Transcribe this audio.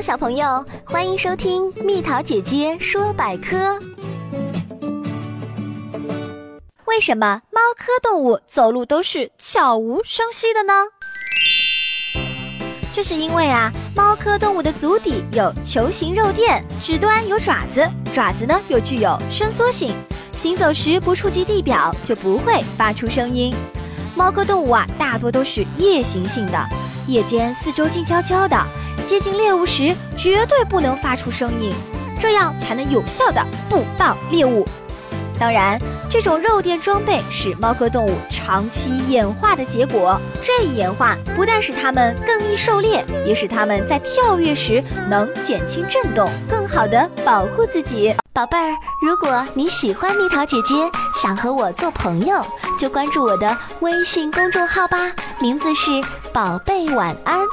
小朋友，欢迎收听蜜桃姐姐说百科。为什么猫科动物走路都是悄无声息的呢？这是因为啊，猫科动物的足底有球形肉垫，指端有爪子，爪子呢又具有伸缩性，行走时不触及地表就不会发出声音。猫科动物啊，大多都是夜行性的，夜间四周静悄悄的，接近猎物时绝对不能发出声音，这样才能有效的捕到猎物。当然，这种肉垫装备是猫科动物长期演化的结果。这一演化不但使它们更易狩猎，也使它们在跳跃时能减轻震动，更好的保护自己。宝贝儿，如果你喜欢蜜桃姐姐，想和我做朋友，就关注我的微信公众号吧，名字是“宝贝晚安”。